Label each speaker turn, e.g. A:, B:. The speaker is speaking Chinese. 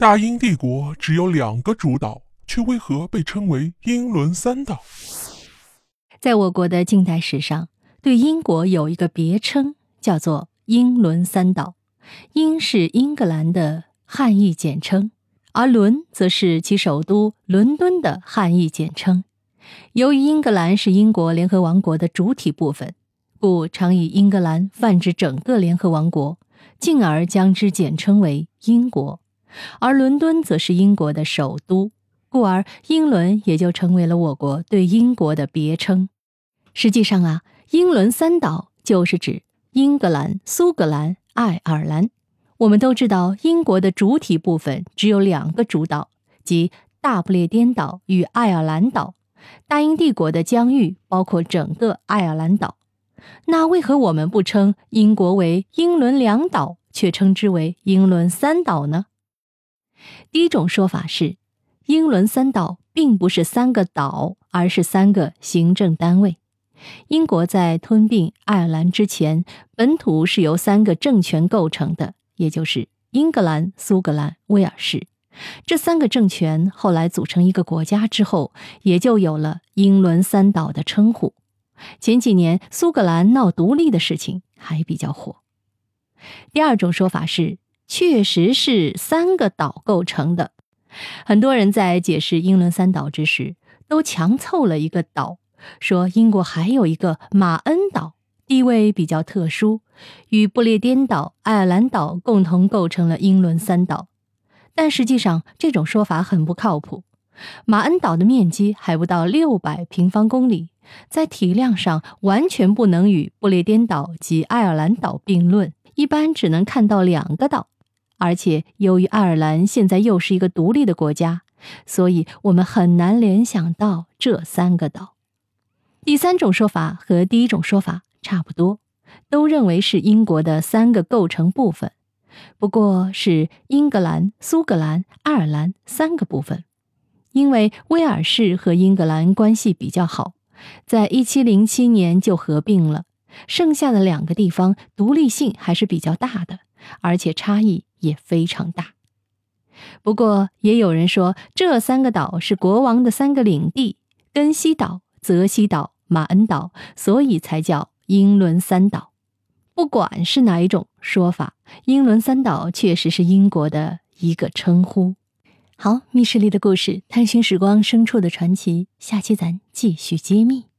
A: 大英帝国只有两个主岛，却为何被称为英伦三岛？
B: 在我国的近代史上，对英国有一个别称，叫做英伦三岛。英是英格兰的汉译简称，而伦则是其首都伦敦的汉译简称。由于英格兰是英国联合王国的主体部分，故常以英格兰泛指整个联合王国，进而将之简称为英国。而伦敦则是英国的首都，故而英伦也就成为了我国对英国的别称。实际上啊，英伦三岛就是指英格兰、苏格兰、爱尔兰。我们都知道，英国的主体部分只有两个主岛，即大不列颠岛与爱尔兰岛。大英帝国的疆域包括整个爱尔兰岛。那为何我们不称英国为英伦两岛，却称之为英伦三岛呢？第一种说法是，英伦三岛并不是三个岛，而是三个行政单位。英国在吞并爱尔兰之前，本土是由三个政权构成的，也就是英格兰、苏格兰、威尔士。这三个政权后来组成一个国家之后，也就有了英伦三岛的称呼。前几年苏格兰闹独立的事情还比较火。第二种说法是。确实是三个岛构成的。很多人在解释英伦三岛之时，都强凑了一个岛，说英国还有一个马恩岛，地位比较特殊，与不列颠岛、爱尔兰岛共同构成了英伦三岛。但实际上，这种说法很不靠谱。马恩岛的面积还不到六百平方公里，在体量上完全不能与不列颠岛及爱尔兰岛并论，一般只能看到两个岛。而且，由于爱尔兰现在又是一个独立的国家，所以我们很难联想到这三个岛。第三种说法和第一种说法差不多，都认为是英国的三个构成部分，不过是英格兰、苏格兰、爱尔兰三个部分。因为威尔士和英格兰关系比较好，在一七零七年就合并了，剩下的两个地方独立性还是比较大的。而且差异也非常大。不过，也有人说，这三个岛是国王的三个领地：根西岛、泽西岛、马恩岛，所以才叫英伦三岛。不管是哪一种说法，英伦三岛确实是英国的一个称呼。好，密室里的故事，探寻时光深处的传奇，下期咱继续揭秘。